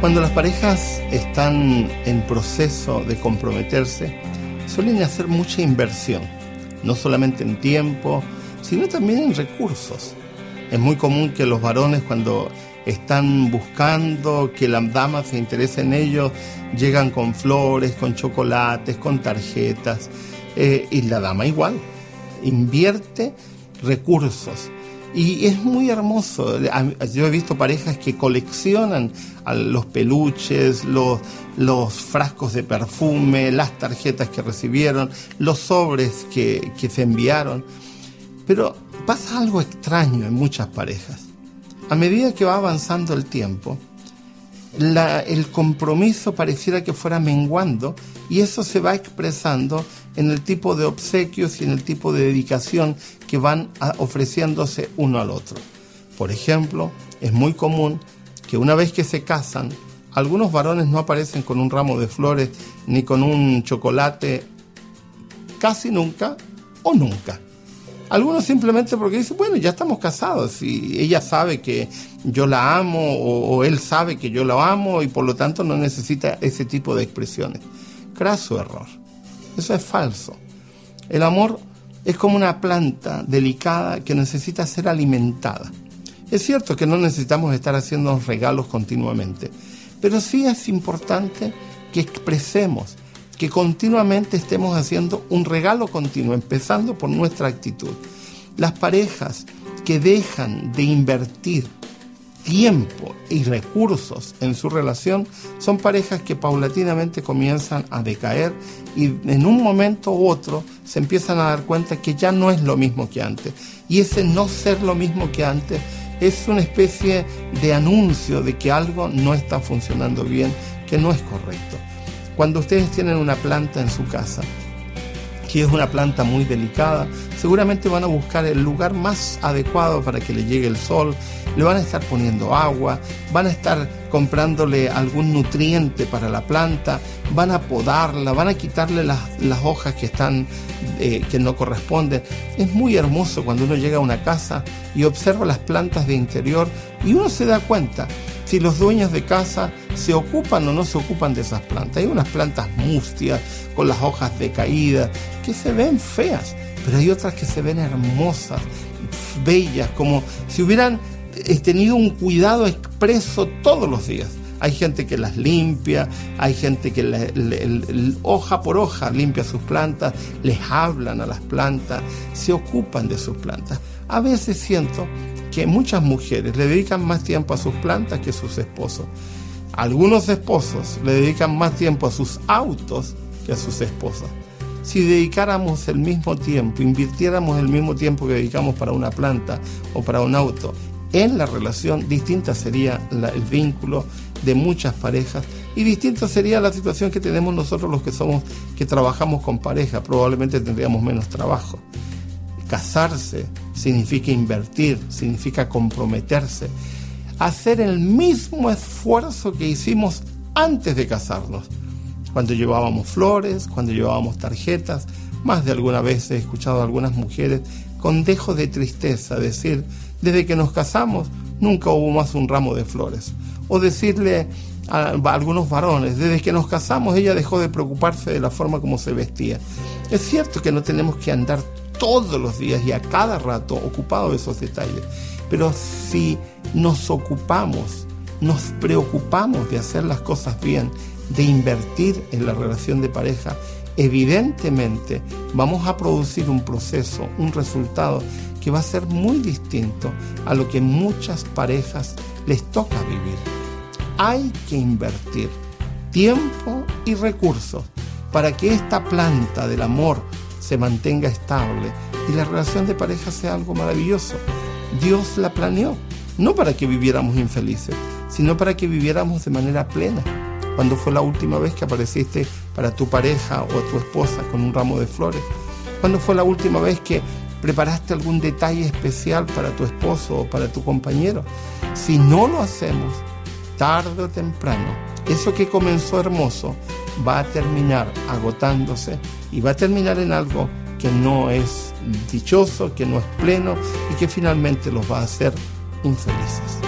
Cuando las parejas están en proceso de comprometerse, suelen hacer mucha inversión, no solamente en tiempo, sino también en recursos. Es muy común que los varones cuando están buscando que la dama se interese en ellos, llegan con flores, con chocolates, con tarjetas, eh, y la dama igual, invierte recursos y es muy hermoso. Yo he visto parejas que coleccionan los peluches, los, frascos de perfume, las tarjetas que recibieron, los sobres que se enviaron. Pero pasa algo extraño en muchas parejas. A medida que va avanzando el tiempo, el compromiso pareciera que fuera menguando y eso se va expresando en el tipo de obsequios y en el tipo de dedicación que van ofreciéndose uno al otro. Por ejemplo, es muy común que una vez que se casan, algunos varones no aparecen con un ramo de flores ni con un chocolate casi nunca o nunca. Algunos simplemente porque dicen, bueno, ya estamos casados y ella sabe que yo la amo o, él sabe que yo la amo y por lo tanto no necesita ese tipo de expresiones. Craso error. Eso es falso. El amor es como una planta delicada que necesita ser alimentada. Es cierto que no necesitamos estar haciendo regalos continuamente, pero sí es importante que expresemos que continuamente estemos haciendo un regalo continuo, empezando por nuestra actitud. Las parejas que dejan de invertir tiempo y recursos en su relación son parejas que paulatinamente comienzan a decaer y en un momento u otro se empiezan a dar cuenta que ya no es lo mismo que antes. Y ese no ser lo mismo que antes es una especie de anuncio de que algo no está funcionando bien, que no es correcto. Cuando ustedes tienen una planta en su casa, que es una planta muy delicada, seguramente van a buscar el lugar más adecuado para que le llegue el sol, le van a estar poniendo agua, van a estar comprándole algún nutriente para la planta, van a podarla, van a quitarle las, hojas que están eh, que no corresponden. Es muy hermoso cuando uno llega a una casa y observa las plantas de interior y uno se da cuenta si los dueños de casa se ocupan o no se ocupan de esas plantas. Hay unas plantas mustias, con las hojas decaídas, que se ven feas, pero hay otras que se ven hermosas, bellas, como si hubieran eh, tenido un cuidado expreso todos los días. Hay gente que las limpia, hay gente que hoja por hoja limpia sus plantas, les hablan a las plantas, se ocupan de sus plantas. A veces siento que muchas mujeres le dedican más tiempo a sus plantas que a sus esposos. Algunos esposos le dedican más tiempo a sus autos que a sus esposas. Si dedicáramos el mismo tiempo, invirtiéramos el mismo tiempo que dedicamos para una planta o para un auto en la relación, distinta sería el vínculo de muchas parejas y distinta sería la situación que tenemos nosotros los que somos que trabajamos con pareja, probablemente tendríamos menos trabajo. Casarse significa invertir, significa comprometerse, hacer el mismo esfuerzo que hicimos antes de casarnos, cuando llevábamos flores, cuando llevábamos tarjetas. Más de alguna vez he escuchado a algunas mujeres con dejo de tristeza decir, desde que nos casamos nunca hubo más un ramo de flores. O decirle a, algunos varones, desde que nos casamos ella dejó de preocuparse de la forma como se vestía. Es cierto que no tenemos que andar todos los días y a cada rato ocupado de esos detalles. Pero si nos ocupamos, nos preocupamos de hacer las cosas bien, de invertir en la relación de pareja, evidentemente vamos a producir un proceso, un resultado que va a ser muy distinto a lo que muchas parejas les toca vivir. Hay que invertir tiempo y recursos para que esta planta del amor se mantenga estable y la relación de pareja sea algo maravilloso. Dios la planeó, no para que viviéramos infelices, sino para que viviéramos de manera plena. Cuando fue la última vez que apareciste para tu pareja o tu esposa con un ramo de flores? ¿Cuándo fue la última vez que preparaste algún detalle especial para tu esposo o para tu compañero? Si no lo hacemos, tarde o temprano, eso que comenzó hermoso va a terminar agotándose y va a terminar en algo que no es dichoso, que no es pleno y que finalmente los va a hacer infelices.